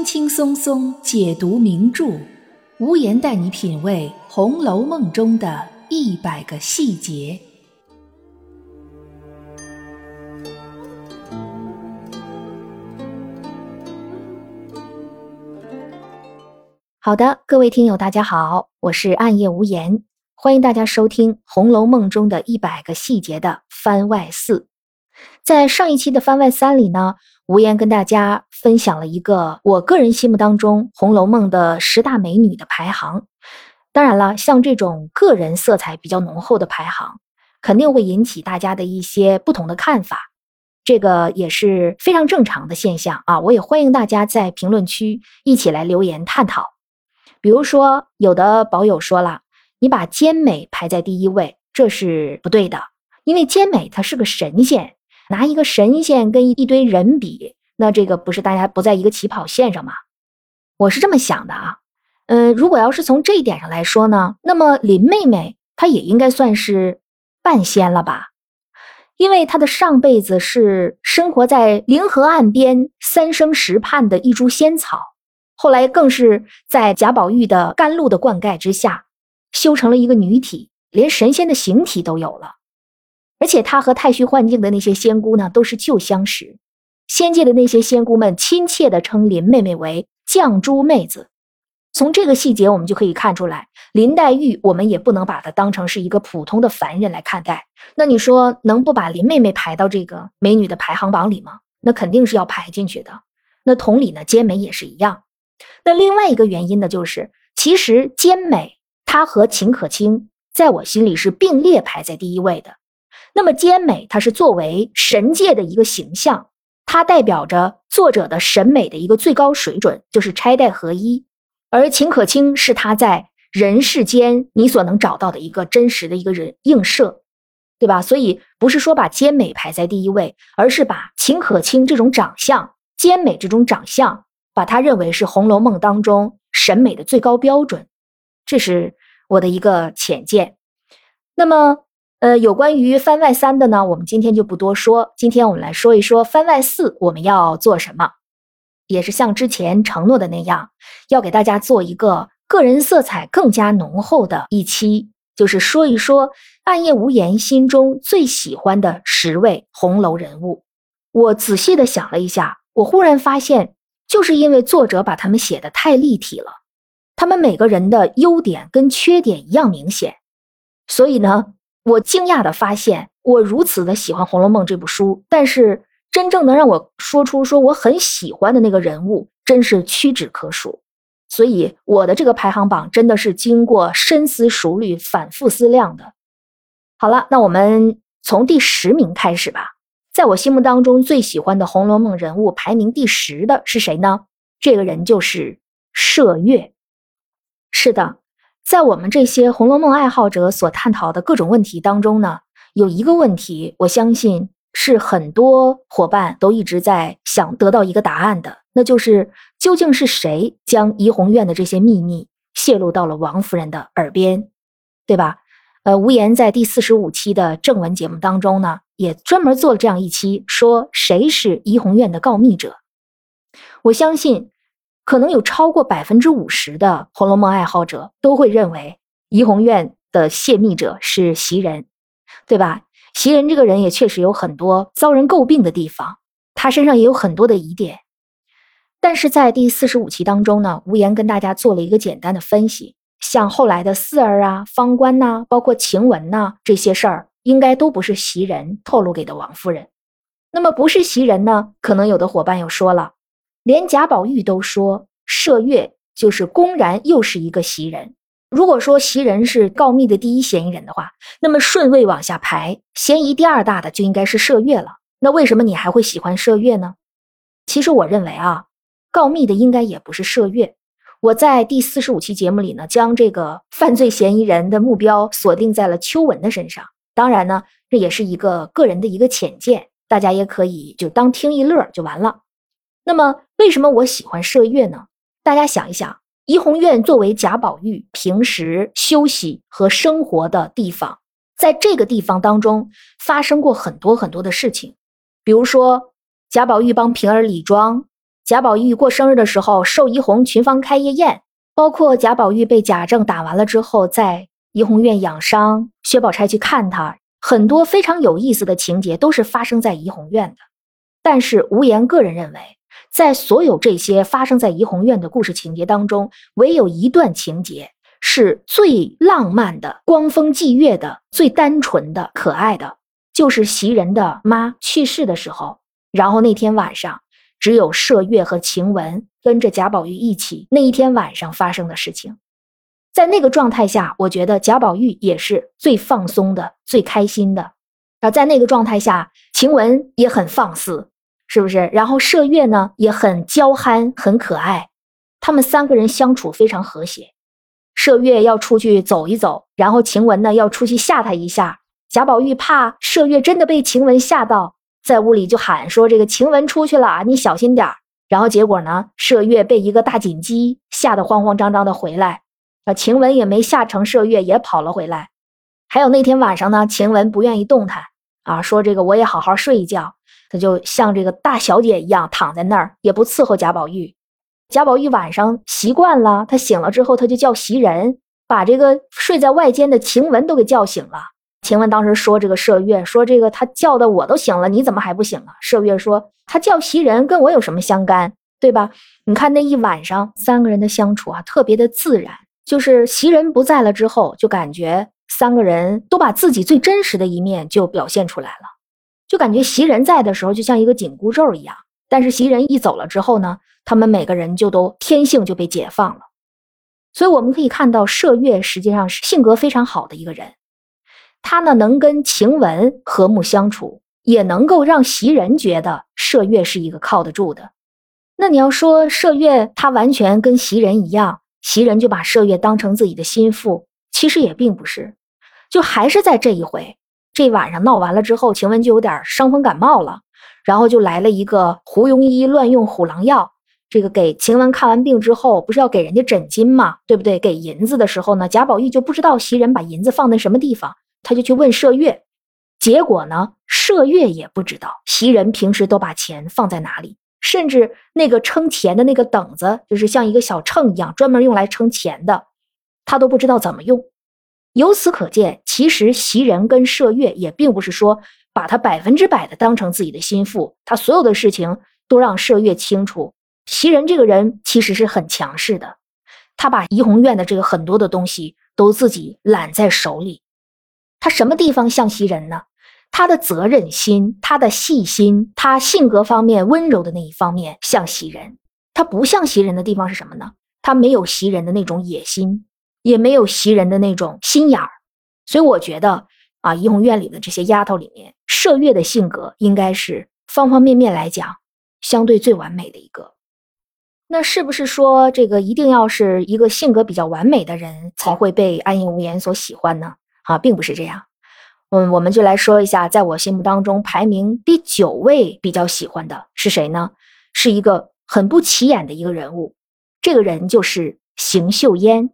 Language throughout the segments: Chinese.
轻轻松松解读名著，无言带你品味《红楼梦》中的一百个细节。好的，各位听友，大家好，我是暗夜无言，欢迎大家收听《红楼梦》中的一百个细节的番外四。在上一期的番外三里呢。无言跟大家分享了一个我个人心目当中《红楼梦》的十大美女的排行。当然了，像这种个人色彩比较浓厚的排行，肯定会引起大家的一些不同的看法，这个也是非常正常的现象啊！我也欢迎大家在评论区一起来留言探讨。比如说，有的宝友说了，你把兼美排在第一位，这是不对的，因为兼美它是个神仙。拿一个神仙跟一堆人比，那这个不是大家不在一个起跑线上吗？我是这么想的啊，嗯，如果要是从这一点上来说呢，那么林妹妹她也应该算是半仙了吧？因为她的上辈子是生活在灵河岸边三生石畔的一株仙草，后来更是在贾宝玉的甘露的灌溉之下，修成了一个女体，连神仙的形体都有了。而且他和太虚幻境的那些仙姑呢，都是旧相识。仙界的那些仙姑们亲切地称林妹妹为绛珠妹子。从这个细节，我们就可以看出来，林黛玉我们也不能把她当成是一个普通的凡人来看待。那你说能不把林妹妹排到这个美女的排行榜里吗？那肯定是要排进去的。那同理呢，兼美也是一样。那另外一个原因呢，就是其实兼美她和秦可卿在我心里是并列排在第一位的。那么兼美，它是作为神界的一个形象，它代表着作者的审美的一个最高水准，就是钗黛合一。而秦可卿是他在人世间你所能找到的一个真实的一个人映射，对吧？所以不是说把兼美排在第一位，而是把秦可卿这种长相、兼美这种长相，把它认为是《红楼梦》当中审美的最高标准。这是我的一个浅见。那么。呃，有关于番外三的呢，我们今天就不多说。今天我们来说一说番外四，我们要做什么？也是像之前承诺的那样，要给大家做一个个人色彩更加浓厚的一期，就是说一说暗夜无言心中最喜欢的十位红楼人物。我仔细的想了一下，我忽然发现，就是因为作者把他们写的太立体了，他们每个人的优点跟缺点一样明显，所以呢。我惊讶的发现，我如此的喜欢《红楼梦》这部书，但是真正能让我说出说我很喜欢的那个人物，真是屈指可数。所以我的这个排行榜真的是经过深思熟虑、反复思量的。好了，那我们从第十名开始吧。在我心目当中最喜欢的《红楼梦》人物排名第十的是谁呢？这个人就是麝月。是的。在我们这些《红楼梦》爱好者所探讨的各种问题当中呢，有一个问题，我相信是很多伙伴都一直在想得到一个答案的，那就是究竟是谁将怡红院的这些秘密泄露到了王夫人的耳边，对吧？呃，无言在第四十五期的正文节目当中呢，也专门做了这样一期，说谁是怡红院的告密者。我相信。可能有超过百分之五十的《红楼梦》爱好者都会认为怡红院的泄密者是袭人，对吧？袭人这个人也确实有很多遭人诟病的地方，他身上也有很多的疑点。但是在第四十五期当中呢，无言跟大家做了一个简单的分析，像后来的四儿啊、方官呐，包括晴雯呐这些事儿，应该都不是袭人透露给的王夫人。那么不是袭人呢？可能有的伙伴又说了。连贾宝玉都说麝月就是公然又是一个袭人。如果说袭人是告密的第一嫌疑人的话，那么顺位往下排，嫌疑第二大的就应该是麝月了。那为什么你还会喜欢麝月呢？其实我认为啊，告密的应该也不是麝月。我在第四十五期节目里呢，将这个犯罪嫌疑人的目标锁定在了秋纹的身上。当然呢，这也是一个个人的一个浅见，大家也可以就当听一乐就完了。那么，为什么我喜欢麝月呢？大家想一想，怡红院作为贾宝玉平时休息和生活的地方，在这个地方当中发生过很多很多的事情，比如说贾宝玉帮平儿理妆，贾宝玉过生日的时候，寿怡红群芳开夜宴，包括贾宝玉被贾政打完了之后，在怡红院养伤，薛宝钗去看他，很多非常有意思的情节都是发生在怡红院的。但是无言个人认为，在所有这些发生在怡红院的故事情节当中，唯有一段情节是最浪漫的、光风霁月的、最单纯的、可爱的，就是袭人的妈去世的时候，然后那天晚上。只有麝月和晴雯跟着贾宝玉一起那一天晚上发生的事情，在那个状态下，我觉得贾宝玉也是最放松的、最开心的。啊，在那个状态下，晴雯也很放肆，是不是？然后麝月呢也很娇憨、很可爱，他们三个人相处非常和谐。麝月要出去走一走，然后晴雯呢要出去吓他一下。贾宝玉怕麝月真的被晴雯吓到。在屋里就喊说：“这个晴雯出去了，你小心点然后结果呢，麝月被一个大锦鸡吓得慌慌张张的回来，啊，晴雯也没吓成，麝月也跑了回来。还有那天晚上呢，晴雯不愿意动弹啊，说这个我也好好睡一觉，她就像这个大小姐一样躺在那儿，也不伺候贾宝玉。贾宝玉晚上习惯了，他醒了之后，他就叫袭人把这个睡在外间的晴雯都给叫醒了。晴雯当时说：“这个麝月说这个他叫的我都醒了，你怎么还不醒啊？”麝月说：“他叫袭人，跟我有什么相干，对吧？你看那一晚上三个人的相处啊，特别的自然。就是袭人不在了之后，就感觉三个人都把自己最真实的一面就表现出来了。就感觉袭人在的时候就像一个紧箍咒一样，但是袭人一走了之后呢，他们每个人就都天性就被解放了。所以我们可以看到，麝月实际上是性格非常好的一个人。”他呢，能跟晴雯和睦相处，也能够让袭人觉得麝月是一个靠得住的。那你要说麝月，他完全跟袭人一样，袭人就把麝月当成自己的心腹，其实也并不是。就还是在这一回，这晚上闹完了之后，晴雯就有点伤风感冒了，然后就来了一个胡庸医乱用虎狼药。这个给晴雯看完病之后，不是要给人家诊金嘛，对不对？给银子的时候呢，贾宝玉就不知道袭人把银子放在什么地方。他就去问麝月，结果呢，麝月也不知道袭人平时都把钱放在哪里，甚至那个称钱的那个等子，就是像一个小秤一样，专门用来称钱的，他都不知道怎么用。由此可见，其实袭人跟麝月也并不是说把他百分之百的当成自己的心腹，他所有的事情都让麝月清楚。袭人这个人其实是很强势的，他把怡红院的这个很多的东西都自己揽在手里。他什么地方像袭人呢？他的责任心，他的细心，他性格方面温柔的那一方面像袭人。他不像袭人的地方是什么呢？他没有袭人的那种野心，也没有袭人的那种心眼儿。所以我觉得啊，怡红院里的这些丫头里面，麝月的性格应该是方方面面来讲相对最完美的一个。那是不是说这个一定要是一个性格比较完美的人才会被安业无言所喜欢呢？啊，并不是这样。嗯，我们就来说一下，在我心目当中排名第九位比较喜欢的是谁呢？是一个很不起眼的一个人物，这个人就是邢岫烟。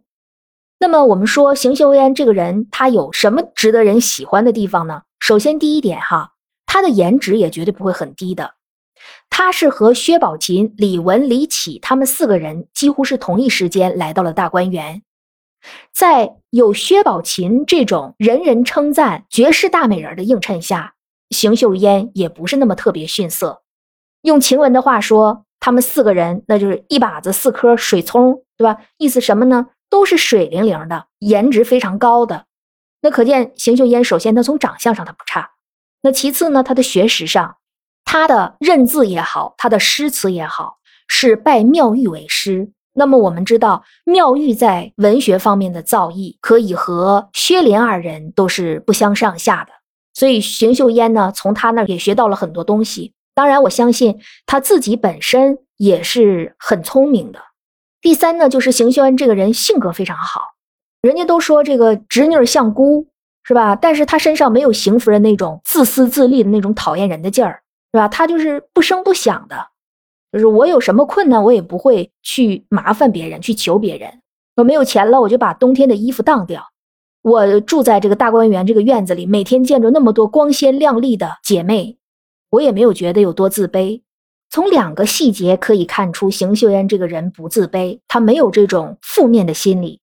那么我们说邢岫烟这个人，他有什么值得人喜欢的地方呢？首先第一点哈，他的颜值也绝对不会很低的。他是和薛宝琴、李文、李绮他们四个人几乎是同一时间来到了大观园。在有薛宝琴这种人人称赞绝世大美人的映衬下，邢岫烟也不是那么特别逊色。用晴雯的话说，他们四个人那就是一把子四颗水葱，对吧？意思什么呢？都是水灵灵的，颜值非常高的。那可见邢岫烟首先她从长相上她不差，那其次呢，她的学识上，她的认字也好，她的诗词也好，是拜妙玉为师。那么我们知道，妙玉在文学方面的造诣可以和薛莲二人都是不相上下的，所以邢岫烟呢，从他那儿也学到了很多东西。当然，我相信他自己本身也是很聪明的。第三呢，就是邢岫恩这个人性格非常好，人家都说这个侄女像姑，是吧？但是他身上没有邢夫人那种自私自利的那种讨厌人的劲儿，是吧？他就是不声不响的。就是我有什么困难，我也不会去麻烦别人，去求别人。我没有钱了，我就把冬天的衣服当掉。我住在这个大观园这个院子里，每天见着那么多光鲜亮丽的姐妹，我也没有觉得有多自卑。从两个细节可以看出，邢岫烟这个人不自卑，他没有这种负面的心理。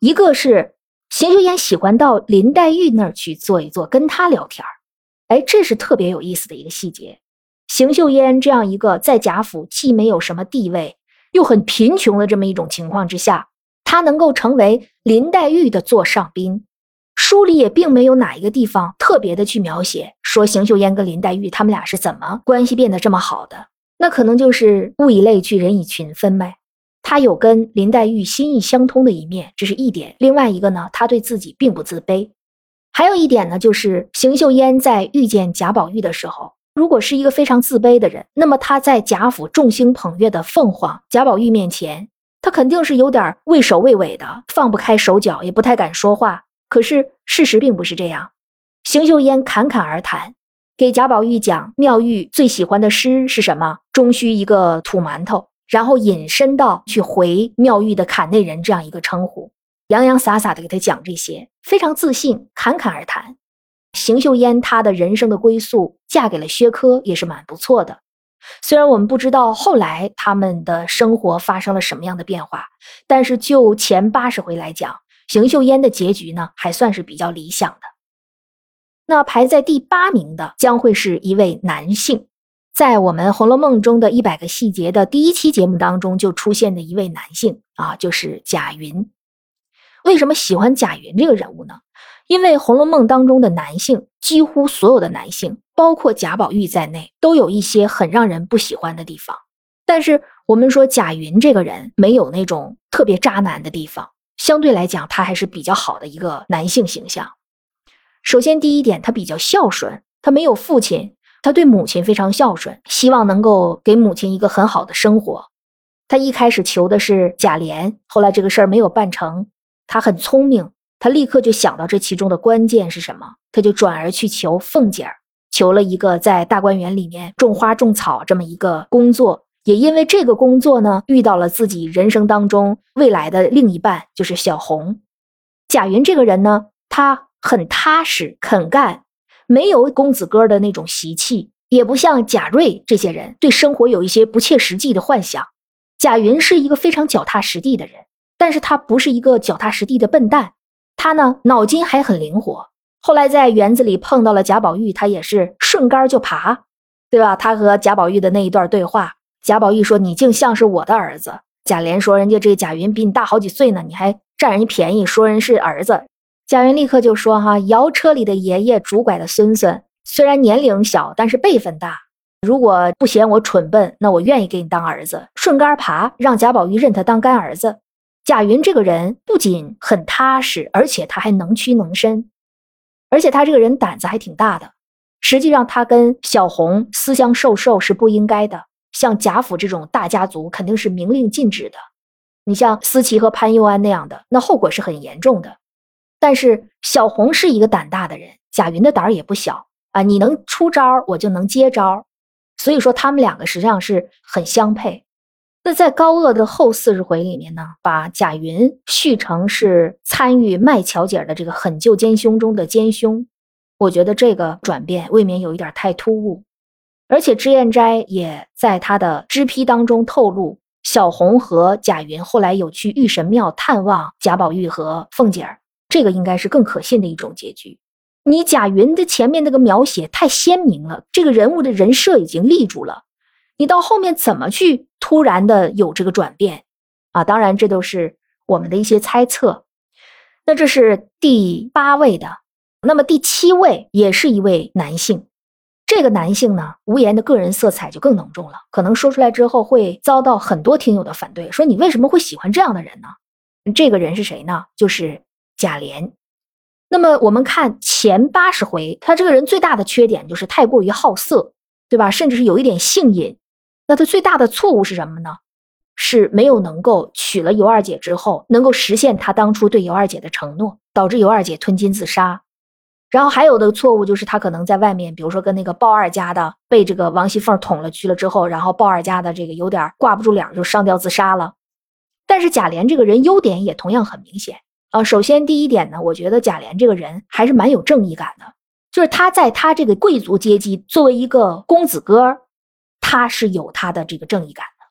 一个是邢岫烟喜欢到林黛玉那儿去坐一坐，跟她聊天儿，哎，这是特别有意思的一个细节。邢岫烟这样一个在贾府既没有什么地位，又很贫穷的这么一种情况之下，她能够成为林黛玉的座上宾。书里也并没有哪一个地方特别的去描写，说邢岫烟跟林黛玉他们俩是怎么关系变得这么好的。那可能就是物以类聚，人以群分呗。他有跟林黛玉心意相通的一面，这是一点。另外一个呢，他对自己并不自卑。还有一点呢，就是邢岫烟在遇见贾宝玉的时候，如果是一个非常自卑的人，那么他在贾府众星捧月的凤凰贾宝玉面前，他肯定是有点畏首畏尾的，放不开手脚，也不太敢说话。可是事实并不是这样，邢岫烟侃侃而谈。给贾宝玉讲妙玉最喜欢的诗是什么？终须一个土馒头，然后引申到去回妙玉的坎内人这样一个称呼，洋洋洒洒的给他讲这些，非常自信，侃侃而谈。邢岫烟她的人生的归宿嫁给了薛科也是蛮不错的，虽然我们不知道后来他们的生活发生了什么样的变化，但是就前八十回来讲，邢岫烟的结局呢还算是比较理想的。那排在第八名的将会是一位男性，在我们《红楼梦》中的一百个细节的第一期节目当中就出现的一位男性啊，就是贾云。为什么喜欢贾云这个人物呢？因为《红楼梦》当中的男性，几乎所有的男性，包括贾宝玉在内，都有一些很让人不喜欢的地方。但是我们说贾云这个人没有那种特别渣男的地方，相对来讲，他还是比较好的一个男性形象。首先，第一点，他比较孝顺，他没有父亲，他对母亲非常孝顺，希望能够给母亲一个很好的生活。他一开始求的是贾琏，后来这个事儿没有办成。他很聪明，他立刻就想到这其中的关键是什么，他就转而去求凤姐儿，求了一个在大观园里面种花种草这么一个工作。也因为这个工作呢，遇到了自己人生当中未来的另一半，就是小红。贾云这个人呢，他。很踏实肯干，没有公子哥的那种习气，也不像贾瑞这些人对生活有一些不切实际的幻想。贾云是一个非常脚踏实地的人，但是他不是一个脚踏实地的笨蛋，他呢脑筋还很灵活。后来在园子里碰到了贾宝玉，他也是顺杆就爬，对吧？他和贾宝玉的那一段对话，贾宝玉说：“你竟像是我的儿子。”贾琏说：“人家这贾云比你大好几岁呢，你还占人家便宜，说人是儿子。”贾云立刻就说：“哈，摇车里的爷爷，拄拐的孙孙，虽然年龄小，但是辈分大。如果不嫌我蠢笨，那我愿意给你当儿子，顺杆爬，让贾宝玉认他当干儿子。”贾云这个人不仅很踏实，而且他还能屈能伸，而且他这个人胆子还挺大的。实际上，他跟小红私相授受是不应该的。像贾府这种大家族，肯定是明令禁止的。你像思琪和潘佑安那样的，那后果是很严重的。但是小红是一个胆大的人，贾云的胆儿也不小啊！你能出招，我就能接招，所以说他们两个实际上是很相配。那在高鹗的后四十回里面呢，把贾云续成是参与卖巧姐的这个狠救奸凶中的奸凶，我觉得这个转变未免有一点太突兀。而且脂砚斋也在他的支批当中透露，小红和贾云后来有去玉神庙探望贾宝玉和凤姐儿。这个应该是更可信的一种结局。你贾云的前面那个描写太鲜明了，这个人物的人设已经立住了，你到后面怎么去突然的有这个转变啊？当然，这都是我们的一些猜测。那这是第八位的，那么第七位也是一位男性。这个男性呢，无言的个人色彩就更浓重了，可能说出来之后会遭到很多听友的反对，说你为什么会喜欢这样的人呢？这个人是谁呢？就是。贾琏，那么我们看前八十回，他这个人最大的缺点就是太过于好色，对吧？甚至是有一点性瘾。那他最大的错误是什么呢？是没有能够娶了尤二姐之后，能够实现他当初对尤二姐的承诺，导致尤二姐吞金自杀。然后还有的错误就是他可能在外面，比如说跟那个鲍二家的被这个王熙凤捅了去了之后，然后鲍二家的这个有点挂不住脸，就上吊自杀了。但是贾琏这个人优点也同样很明显。呃，首先第一点呢，我觉得贾琏这个人还是蛮有正义感的，就是他在他这个贵族阶级作为一个公子哥，他他是有他的这个正义感的。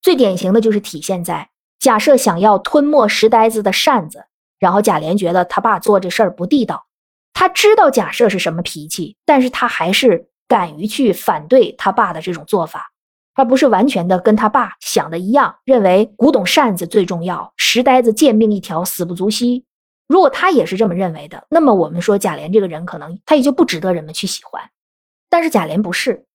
最典型的就是体现在假设想要吞没石呆子的扇子，然后贾琏觉得他爸做这事儿不地道，他知道假设是什么脾气，但是他还是敢于去反对他爸的这种做法。他不是完全的跟他爸想的一样，认为古董扇子最重要，石呆子贱命一条，死不足惜。如果他也是这么认为的，那么我们说贾琏这个人可能他也就不值得人们去喜欢。但是贾琏不是。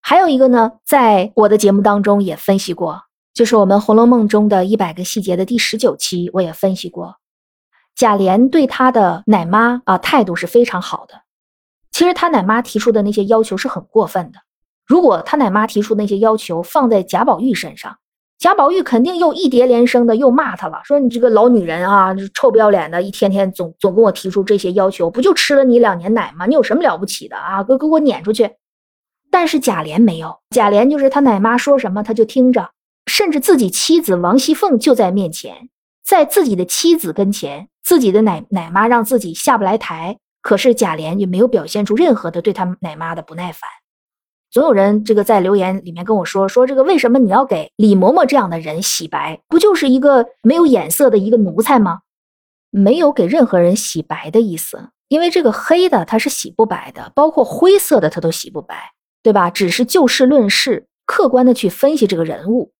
还有一个呢，在我的节目当中也分析过，就是我们《红楼梦》中的一百个细节的第十九期，我也分析过，贾琏对他的奶妈啊态度是非常好的。其实他奶妈提出的那些要求是很过分的。如果他奶妈提出那些要求放在贾宝玉身上，贾宝玉肯定又一叠连声的又骂他了，说你这个老女人啊，臭不要脸的，一天天总总跟我提出这些要求，不就吃了你两年奶吗？你有什么了不起的啊？给给我撵出去！但是贾琏没有，贾琏就是他奶妈说什么他就听着，甚至自己妻子王熙凤就在面前，在自己的妻子跟前，自己的奶奶妈让自己下不来台，可是贾琏也没有表现出任何的对他奶妈的不耐烦。总有人这个在留言里面跟我说说这个为什么你要给李嬷嬷这样的人洗白？不就是一个没有眼色的一个奴才吗？没有给任何人洗白的意思，因为这个黑的他是洗不白的，包括灰色的他都洗不白，对吧？只是就事论事，客观的去分析这个人物。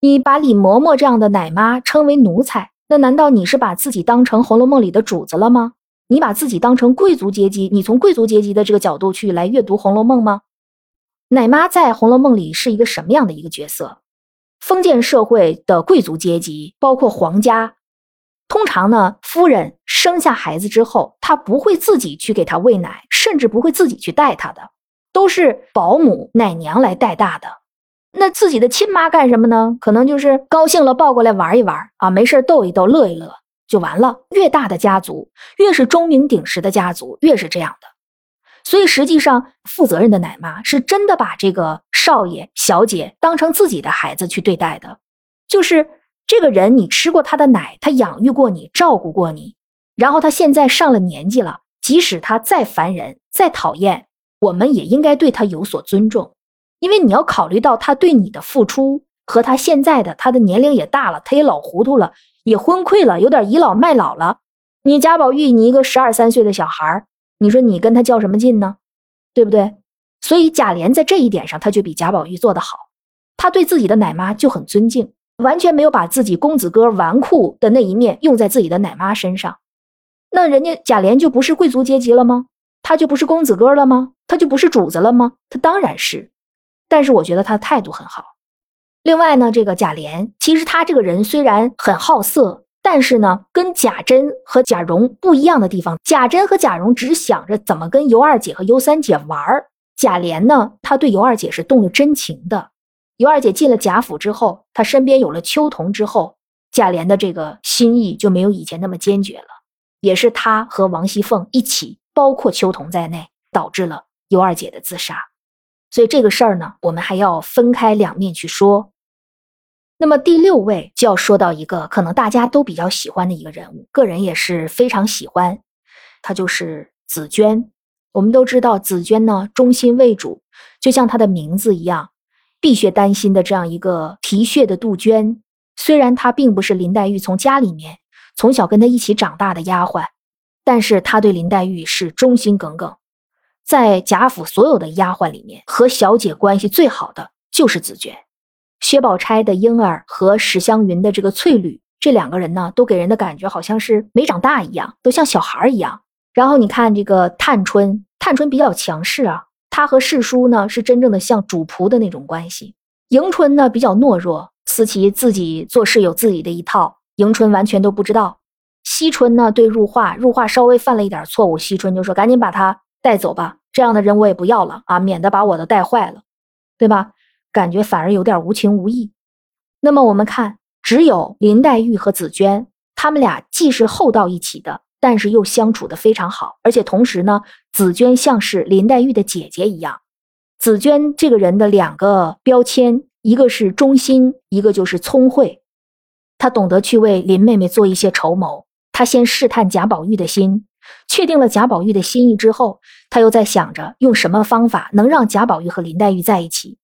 你把李嬷嬷这样的奶妈称为奴才，那难道你是把自己当成《红楼梦》里的主子了吗？你把自己当成贵族阶级，你从贵族阶级的这个角度去来阅读《红楼梦》吗？奶妈在《红楼梦》里是一个什么样的一个角色？封建社会的贵族阶级，包括皇家，通常呢，夫人生下孩子之后，她不会自己去给他喂奶，甚至不会自己去带他的，都是保姆、奶娘来带大的。那自己的亲妈干什么呢？可能就是高兴了抱过来玩一玩啊，没事逗一逗，乐一乐就完了。越大的家族，越是钟鸣鼎食的家族，越是这样的。所以实际上，负责任的奶妈是真的把这个少爷、小姐当成自己的孩子去对待的。就是这个人，你吃过他的奶，他养育过你，照顾过你，然后他现在上了年纪了，即使他再烦人、再讨厌，我们也应该对他有所尊重，因为你要考虑到他对你的付出和他现在的他的年龄也大了，他也老糊涂了，也昏聩了，有点倚老卖老了。你贾宝玉，你一个十二三岁的小孩。你说你跟他较什么劲呢？对不对？所以贾琏在这一点上，他就比贾宝玉做得好。他对自己的奶妈就很尊敬，完全没有把自己公子哥纨绔的那一面用在自己的奶妈身上。那人家贾琏就不是贵族阶级了吗？他就不是公子哥了吗？他就不是主子了吗？他当然是。但是我觉得他的态度很好。另外呢，这个贾琏其实他这个人虽然很好色。但是呢，跟贾珍和贾蓉不一样的地方，贾珍和贾蓉只想着怎么跟尤二姐和尤三姐玩儿。贾琏呢，他对尤二姐是动了真情的。尤二姐进了贾府之后，他身边有了秋桐之后，贾琏的这个心意就没有以前那么坚决了。也是他和王熙凤一起，包括秋桐在内，导致了尤二姐的自杀。所以这个事儿呢，我们还要分开两面去说。那么第六位就要说到一个可能大家都比较喜欢的一个人物，个人也是非常喜欢，他就是紫娟。我们都知道紫娟呢忠心为主，就像她的名字一样，碧血丹心的这样一个提血的杜鹃。虽然她并不是林黛玉从家里面从小跟她一起长大的丫鬟，但是她对林黛玉是忠心耿耿。在贾府所有的丫鬟里面，和小姐关系最好的就是紫娟。薛宝钗的婴儿和史湘云的这个翠缕，这两个人呢，都给人的感觉好像是没长大一样，都像小孩一样。然后你看这个探春，探春比较强势啊，她和世叔呢是真正的像主仆的那种关系。迎春呢比较懦弱，思琪自己做事有自己的一套，迎春完全都不知道。惜春呢对入画，入画稍微犯了一点错误，惜春就说赶紧把他带走吧，这样的人我也不要了啊，免得把我的带坏了，对吧？感觉反而有点无情无义。那么我们看，只有林黛玉和紫娟，他们俩既是厚到一起的，但是又相处的非常好。而且同时呢，紫娟像是林黛玉的姐姐一样。紫娟这个人的两个标签，一个是忠心，一个就是聪慧。她懂得去为林妹妹做一些筹谋。她先试探贾宝玉的心，确定了贾宝玉的心意之后，她又在想着用什么方法能让贾宝玉和林黛玉在一起。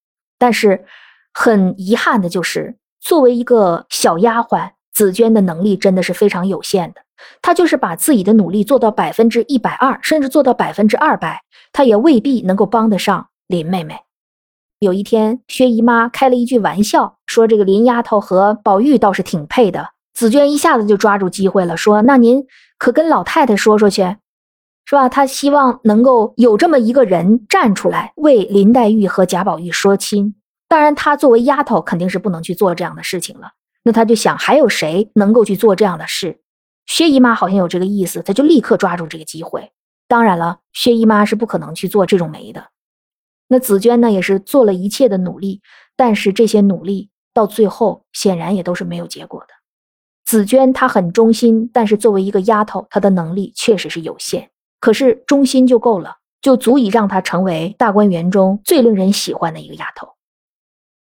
但是很遗憾的就是，作为一个小丫鬟，紫娟的能力真的是非常有限的。她就是把自己的努力做到百分之一百二，甚至做到百分之二百，她也未必能够帮得上林妹妹。有一天，薛姨妈开了一句玩笑，说这个林丫头和宝玉倒是挺配的。紫娟一下子就抓住机会了，说：“那您可跟老太太说说去。”是吧？他希望能够有这么一个人站出来为林黛玉和贾宝玉说亲。当然，她作为丫头肯定是不能去做这样的事情了。那他就想，还有谁能够去做这样的事？薛姨妈好像有这个意思，他就立刻抓住这个机会。当然了，薛姨妈是不可能去做这种媒的。那紫娟呢，也是做了一切的努力，但是这些努力到最后显然也都是没有结果的。紫娟她很忠心，但是作为一个丫头，她的能力确实是有限。可是忠心就够了，就足以让她成为大观园中最令人喜欢的一个丫头。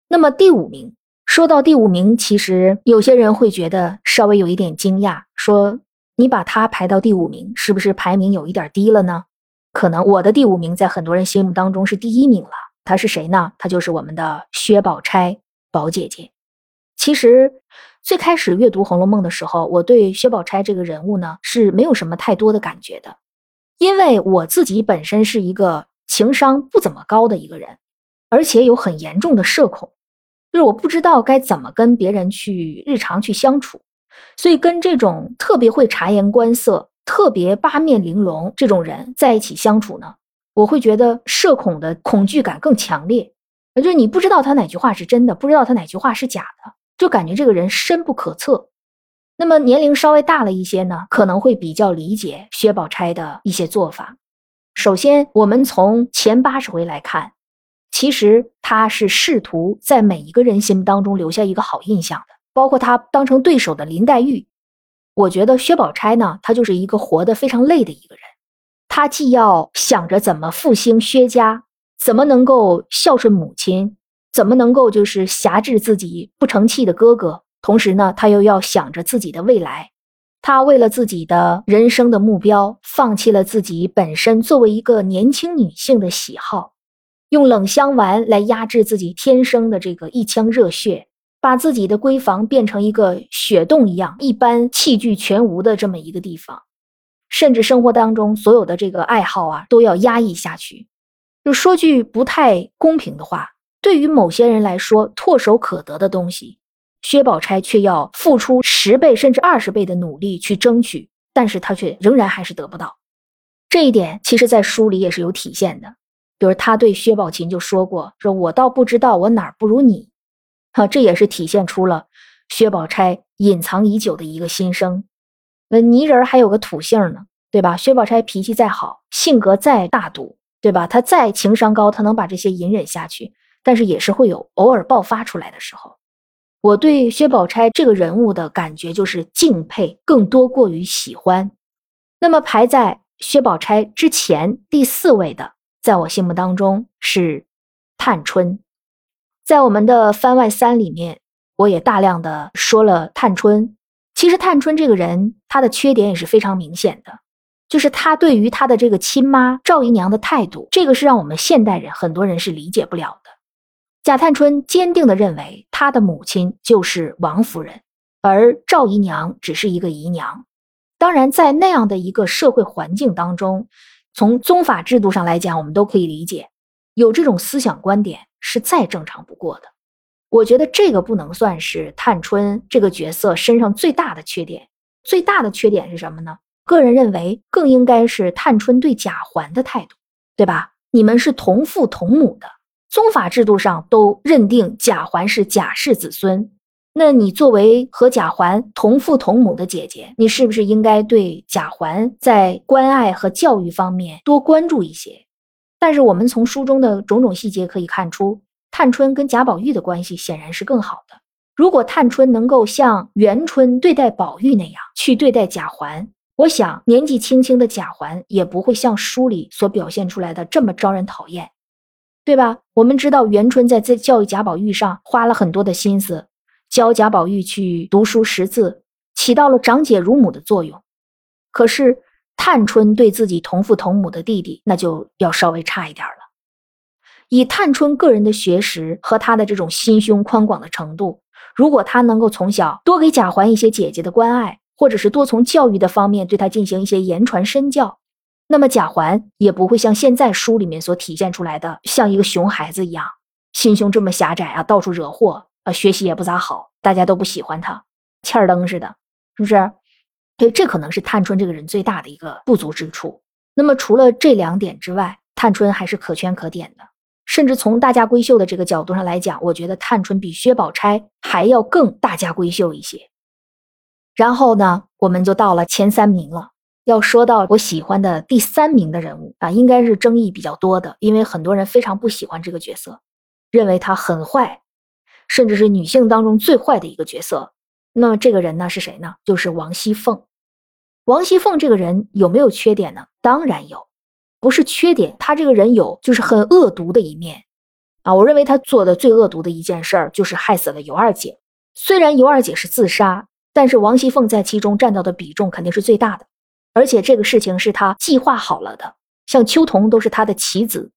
那么第五名，说到第五名，其实有些人会觉得稍微有一点惊讶，说你把她排到第五名，是不是排名有一点低了呢？可能我的第五名在很多人心目当中是第一名了。她是谁呢？她就是我们的薛宝钗，宝姐姐。其实最开始阅读《红楼梦》的时候，我对薛宝钗这个人物呢是没有什么太多的感觉的。因为我自己本身是一个情商不怎么高的一个人，而且有很严重的社恐，就是我不知道该怎么跟别人去日常去相处，所以跟这种特别会察言观色、特别八面玲珑这种人在一起相处呢，我会觉得社恐的恐惧感更强烈，就是你不知道他哪句话是真的，不知道他哪句话是假的，就感觉这个人深不可测。那么年龄稍微大了一些呢，可能会比较理解薛宝钗的一些做法。首先，我们从前八十回来看，其实他是试图在每一个人心目当中留下一个好印象的，包括他当成对手的林黛玉。我觉得薛宝钗呢，她就是一个活得非常累的一个人。她既要想着怎么复兴薛家，怎么能够孝顺母亲，怎么能够就是辖制自己不成器的哥哥。同时呢，他又要想着自己的未来，他为了自己的人生的目标，放弃了自己本身作为一个年轻女性的喜好，用冷香丸来压制自己天生的这个一腔热血，把自己的闺房变成一个雪洞一样，一般器具全无的这么一个地方，甚至生活当中所有的这个爱好啊，都要压抑下去。就说句不太公平的话，对于某些人来说，唾手可得的东西。薛宝钗却要付出十倍甚至二十倍的努力去争取，但是她却仍然还是得不到。这一点其实，在书里也是有体现的。比如，他对薛宝琴就说过：“说我倒不知道我哪儿不如你。”哈，这也是体现出了薛宝钗隐藏已久的一个心声。那泥人还有个土性呢，对吧？薛宝钗脾气再好，性格再大度，对吧？她再情商高，她能把这些隐忍下去，但是也是会有偶尔爆发出来的时候。我对薛宝钗这个人物的感觉就是敬佩，更多过于喜欢。那么排在薛宝钗之前第四位的，在我心目当中是探春。在我们的番外三里面，我也大量的说了探春。其实探春这个人，她的缺点也是非常明显的，就是她对于她的这个亲妈赵姨娘的态度，这个是让我们现代人很多人是理解不了的。贾探春坚定地认为，她的母亲就是王夫人，而赵姨娘只是一个姨娘。当然，在那样的一个社会环境当中，从宗法制度上来讲，我们都可以理解，有这种思想观点是再正常不过的。我觉得这个不能算是探春这个角色身上最大的缺点。最大的缺点是什么呢？个人认为，更应该是探春对贾环的态度，对吧？你们是同父同母的。宗法制度上都认定贾环是贾氏子孙，那你作为和贾环同父同母的姐姐，你是不是应该对贾环在关爱和教育方面多关注一些？但是我们从书中的种种细节可以看出，探春跟贾宝玉的关系显然是更好的。如果探春能够像元春对待宝玉那样去对待贾环，我想年纪轻轻的贾环也不会像书里所表现出来的这么招人讨厌。对吧？我们知道元春在在教育贾宝玉上花了很多的心思，教贾宝玉去读书识字，起到了长姐如母的作用。可是探春对自己同父同母的弟弟，那就要稍微差一点了。以探春个人的学识和她的这种心胸宽广的程度，如果她能够从小多给贾环一些姐姐的关爱，或者是多从教育的方面对他进行一些言传身教，那么贾环也不会像现在书里面所体现出来的，像一个熊孩子一样，心胸这么狭窄啊，到处惹祸啊，学习也不咋好，大家都不喜欢他，欠儿灯似的，是不是？对，这可能是探春这个人最大的一个不足之处。那么除了这两点之外，探春还是可圈可点的。甚至从大家闺秀的这个角度上来讲，我觉得探春比薛宝钗还要更大家闺秀一些。然后呢，我们就到了前三名了。要说到我喜欢的第三名的人物啊，应该是争议比较多的，因为很多人非常不喜欢这个角色，认为他很坏，甚至是女性当中最坏的一个角色。那么这个人呢是谁呢？就是王熙凤。王熙凤这个人有没有缺点呢？当然有。不是缺点，他这个人有就是很恶毒的一面啊！我认为他做的最恶毒的一件事儿就是害死了尤二姐。虽然尤二姐是自杀，但是王熙凤在其中占到的比重肯定是最大的，而且这个事情是他计划好了的。像秋桐都是他的棋子，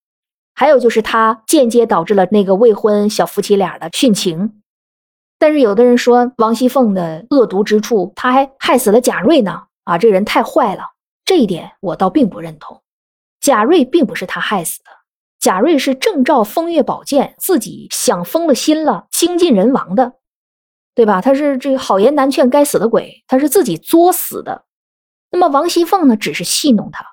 还有就是他间接导致了那个未婚小夫妻俩的殉情。但是有的人说王熙凤的恶毒之处，他还害死了贾瑞呢！啊，这人太坏了，这一点我倒并不认同。贾瑞并不是他害死的，贾瑞是正照风月宝剑，自己想疯了心了，精尽人亡的，对吧？他是这个好言难劝，该死的鬼，他是自己作死的。那么王熙凤呢，只是戏弄他。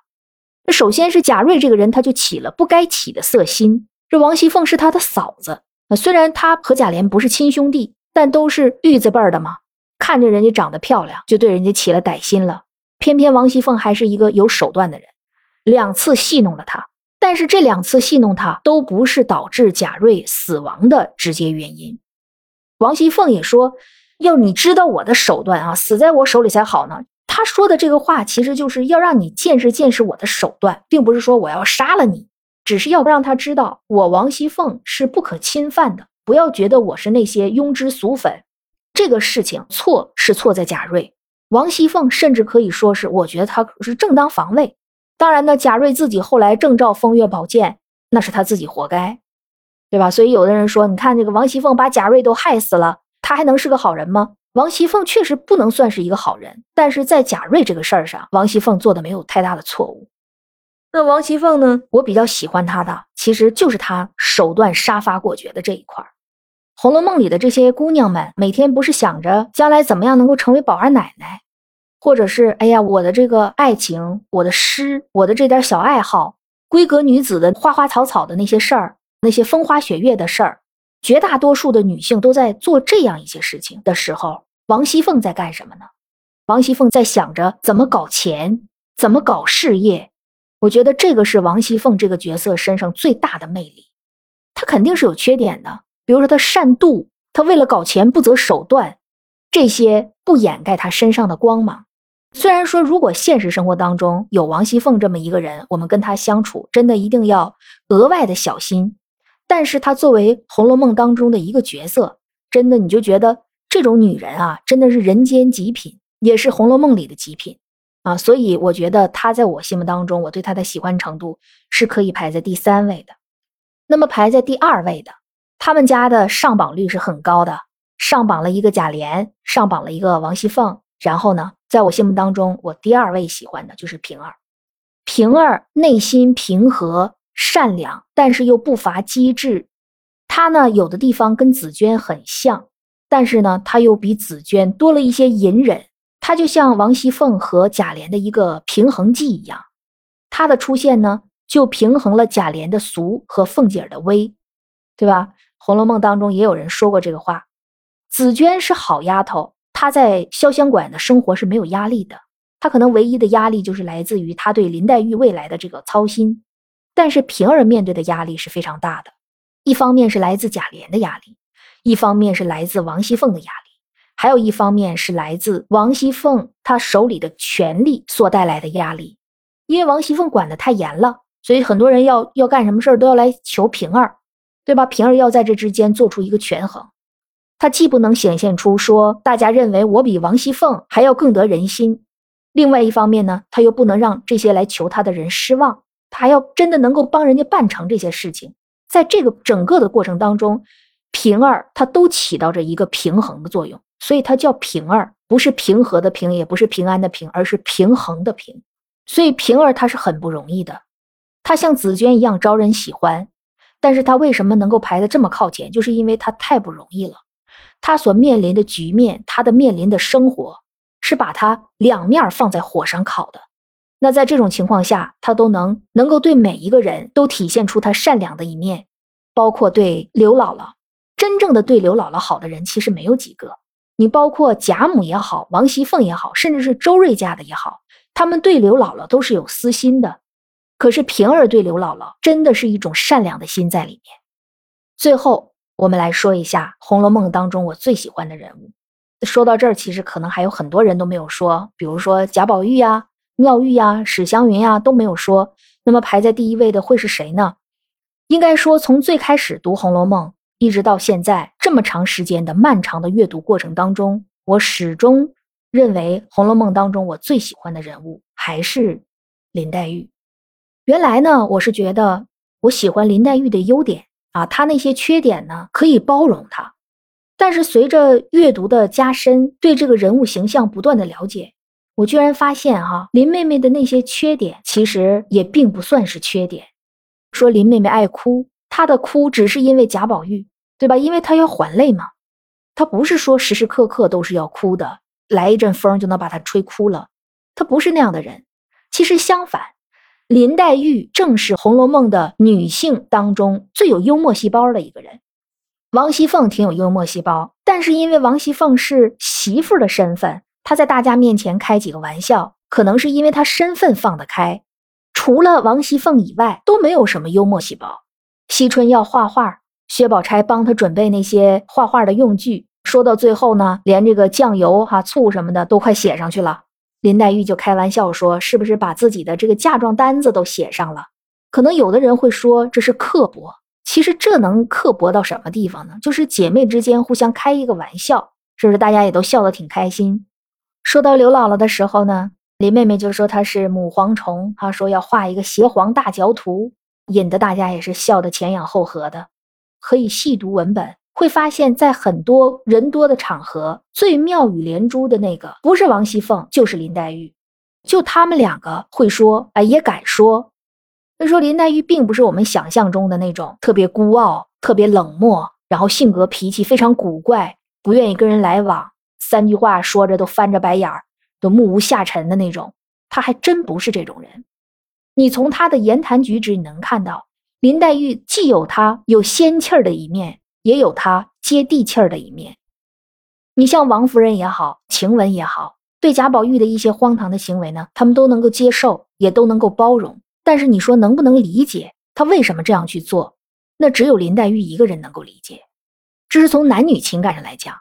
那首先是贾瑞这个人，他就起了不该起的色心。这王熙凤是他的嫂子，那虽然他和贾琏不是亲兄弟，但都是玉字辈的嘛。看着人家长得漂亮，就对人家起了歹心了。偏偏王熙凤还是一个有手段的人。两次戏弄了他，但是这两次戏弄他都不是导致贾瑞死亡的直接原因。王熙凤也说：“要你知道我的手段啊，死在我手里才好呢。”他说的这个话，其实就是要让你见识见识我的手段，并不是说我要杀了你，只是要让他知道我王熙凤是不可侵犯的。不要觉得我是那些庸脂俗粉。这个事情错是错在贾瑞，王熙凤甚至可以说是，我觉得他是正当防卫。当然呢，贾瑞自己后来正照风月宝剑，那是他自己活该，对吧？所以有的人说，你看这个王熙凤把贾瑞都害死了，他还能是个好人吗？王熙凤确实不能算是一个好人，但是在贾瑞这个事儿上，王熙凤做的没有太大的错误。那王熙凤呢？我比较喜欢她的，其实就是她手段杀伐果决的这一块儿。《红楼梦》里的这些姑娘们，每天不是想着将来怎么样能够成为宝二奶奶？或者是哎呀，我的这个爱情，我的诗，我的这点小爱好，闺阁女子的花花草草的那些事儿，那些风花雪月的事儿，绝大多数的女性都在做这样一些事情的时候，王熙凤在干什么呢？王熙凤在想着怎么搞钱，怎么搞事业。我觉得这个是王熙凤这个角色身上最大的魅力。她肯定是有缺点的，比如说她善妒，她为了搞钱不择手段，这些不掩盖她身上的光芒。虽然说，如果现实生活当中有王熙凤这么一个人，我们跟她相处真的一定要额外的小心。但是她作为《红楼梦》当中的一个角色，真的你就觉得这种女人啊，真的是人间极品，也是《红楼梦》里的极品啊。所以我觉得她在我心目当中，我对她的喜欢程度是可以排在第三位的。那么排在第二位的，他们家的上榜率是很高的，上榜了一个贾琏，上榜了一个王熙凤，然后呢？在我心目当中，我第二位喜欢的就是平儿。平儿内心平和、善良，但是又不乏机智。她呢，有的地方跟紫娟很像，但是呢，她又比紫娟多了一些隐忍。她就像王熙凤和贾琏的一个平衡剂一样。她的出现呢，就平衡了贾琏的俗和凤姐的威，对吧？《红楼梦》当中也有人说过这个话：紫娟是好丫头。她在潇湘馆的生活是没有压力的，她可能唯一的压力就是来自于她对林黛玉未来的这个操心。但是平儿面对的压力是非常大的，一方面是来自贾琏的压力，一方面是来自王熙凤的压力，还有一方面是来自王熙凤她手里的权力所带来的压力。因为王熙凤管得太严了，所以很多人要要干什么事儿都要来求平儿，对吧？平儿要在这之间做出一个权衡。他既不能显现出说大家认为我比王熙凤还要更得人心，另外一方面呢，他又不能让这些来求他的人失望，他要真的能够帮人家办成这些事情，在这个整个的过程当中，平儿他都起到着一个平衡的作用，所以他叫平儿，不是平和的平，也不是平安的平，而是平衡的平。所以平儿他是很不容易的，他像紫娟一样招人喜欢，但是他为什么能够排的这么靠前？就是因为他太不容易了，他所面临的局面，他的面临的生活，是把他两面放在火上烤的。那在这种情况下，他都能能够对每一个人都体现出他善良的一面，包括对刘姥姥，真正的对刘姥姥好的人其实没有几个。你包括贾母也好，王熙凤也好，甚至是周瑞家的也好，他们对刘姥姥都是有私心的。可是平儿对刘姥姥真的是一种善良的心在里面。最后，我们来说一下《红楼梦》当中我最喜欢的人物。说到这儿，其实可能还有很多人都没有说，比如说贾宝玉呀。妙玉呀，史湘云呀都没有说，那么排在第一位的会是谁呢？应该说，从最开始读《红楼梦》，一直到现在这么长时间的漫长的阅读过程当中，我始终认为《红楼梦》当中我最喜欢的人物还是林黛玉。原来呢，我是觉得我喜欢林黛玉的优点啊，她那些缺点呢可以包容她。但是随着阅读的加深，对这个人物形象不断的了解。我居然发现，哈林妹妹的那些缺点，其实也并不算是缺点。说林妹妹爱哭，她的哭只是因为贾宝玉，对吧？因为她要还泪嘛。她不是说时时刻刻都是要哭的，来一阵风就能把她吹哭了。她不是那样的人。其实相反，林黛玉正是《红楼梦》的女性当中最有幽默细胞的一个人。王熙凤挺有幽默细胞，但是因为王熙凤是媳妇的身份。他在大家面前开几个玩笑，可能是因为他身份放得开。除了王熙凤以外，都没有什么幽默细胞。惜春要画画，薛宝钗帮他准备那些画画的用具。说到最后呢，连这个酱油、哈醋什么的都快写上去了。林黛玉就开玩笑说：“是不是把自己的这个嫁妆单子都写上了？”可能有的人会说这是刻薄，其实这能刻薄到什么地方呢？就是姐妹之间互相开一个玩笑，是不是大家也都笑得挺开心？说到刘姥姥的时候呢，林妹妹就说她是母蝗虫，她说要画一个邪皇大嚼图，引得大家也是笑得前仰后合的。可以细读文本，会发现，在很多人多的场合，最妙语连珠的那个不是王熙凤，就是林黛玉。就他们两个会说，哎，也敢说。所以说，林黛玉并不是我们想象中的那种特别孤傲、特别冷漠，然后性格脾气非常古怪，不愿意跟人来往。三句话说着都翻着白眼儿，都目无下尘的那种，他还真不是这种人。你从他的言谈举止，你能看到林黛玉既有她有仙气儿的一面，也有她接地气儿的一面。你像王夫人也好，晴雯也好，对贾宝玉的一些荒唐的行为呢，他们都能够接受，也都能够包容。但是你说能不能理解他为什么这样去做？那只有林黛玉一个人能够理解。这是从男女情感上来讲。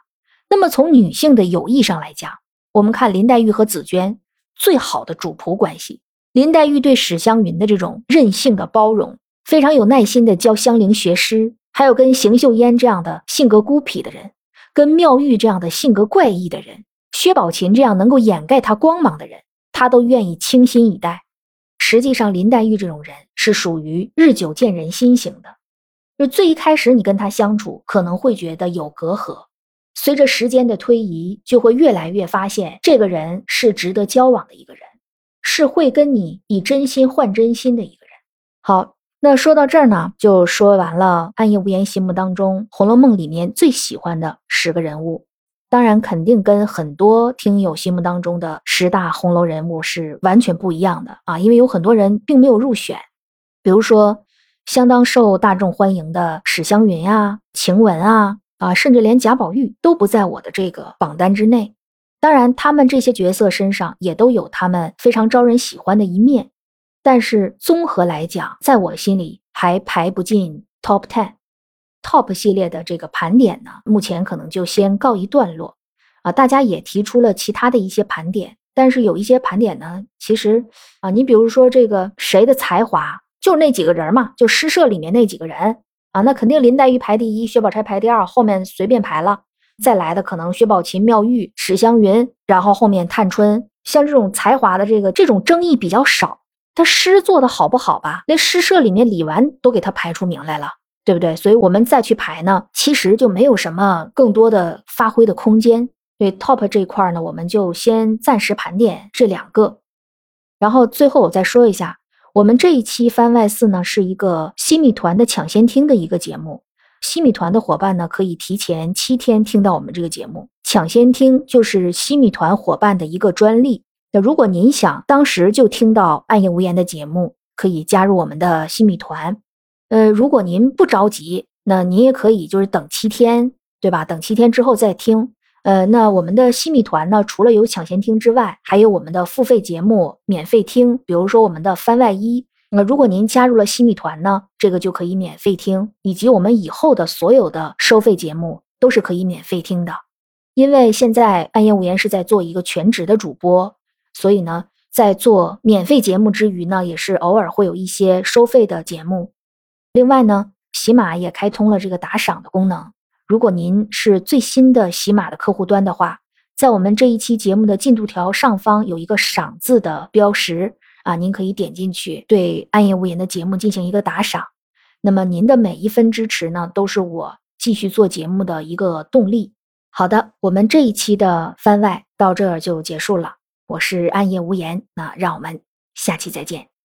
那么从女性的友谊上来讲，我们看林黛玉和紫娟最好的主仆关系。林黛玉对史湘云的这种任性的包容，非常有耐心的教香菱学诗，还有跟邢岫烟这样的性格孤僻的人，跟妙玉这样的性格怪异的人，薛宝琴这样能够掩盖她光芒的人，她都愿意倾心以待。实际上，林黛玉这种人是属于日久见人心型的，就最一开始你跟她相处，可能会觉得有隔阂。随着时间的推移，就会越来越发现这个人是值得交往的一个人，是会跟你以真心换真心的一个人。好，那说到这儿呢，就说完了。暗夜无言心目当中《红楼梦》里面最喜欢的十个人物，当然肯定跟很多听友心目当中的十大红楼人物是完全不一样的啊，因为有很多人并没有入选，比如说相当受大众欢迎的史湘云啊、晴雯啊。啊，甚至连贾宝玉都不在我的这个榜单之内。当然，他们这些角色身上也都有他们非常招人喜欢的一面，但是综合来讲，在我心里还排不进 top ten。top 系列的这个盘点呢，目前可能就先告一段落。啊，大家也提出了其他的一些盘点，但是有一些盘点呢，其实啊，你比如说这个谁的才华，就那几个人嘛，就诗社里面那几个人。那肯定林黛玉排第一，薛宝钗排第二，后面随便排了。再来的可能薛宝琴、妙玉、史湘云，然后后面探春。像这种才华的这个这种争议比较少。他诗做的好不好吧？连诗社里面李纨都给他排出名来了，对不对？所以我们再去排呢，其实就没有什么更多的发挥的空间。对 top 这一块呢，我们就先暂时盘点这两个，然后最后我再说一下，我们这一期番外四呢是一个西米团的抢先听的一个节目。西米团的伙伴呢，可以提前七天听到我们这个节目。抢先听就是西米团伙伴的一个专利。那如果您想当时就听到暗夜无言的节目，可以加入我们的西米团。呃，如果您不着急，那您也可以就是等七天，对吧？等七天之后再听。呃，那我们的西米团呢，除了有抢先听之外，还有我们的付费节目免费听，比如说我们的番外一。那如果您加入了西米团呢，这个就可以免费听，以及我们以后的所有的收费节目都是可以免费听的。因为现在暗夜无言是在做一个全职的主播，所以呢，在做免费节目之余呢，也是偶尔会有一些收费的节目。另外呢，喜马也开通了这个打赏的功能。如果您是最新的喜马的客户端的话，在我们这一期节目的进度条上方有一个赏字的标识。啊，您可以点进去，对暗夜无言的节目进行一个打赏。那么您的每一分支持呢，都是我继续做节目的一个动力。好的，我们这一期的番外到这儿就结束了。我是暗夜无言，那让我们下期再见。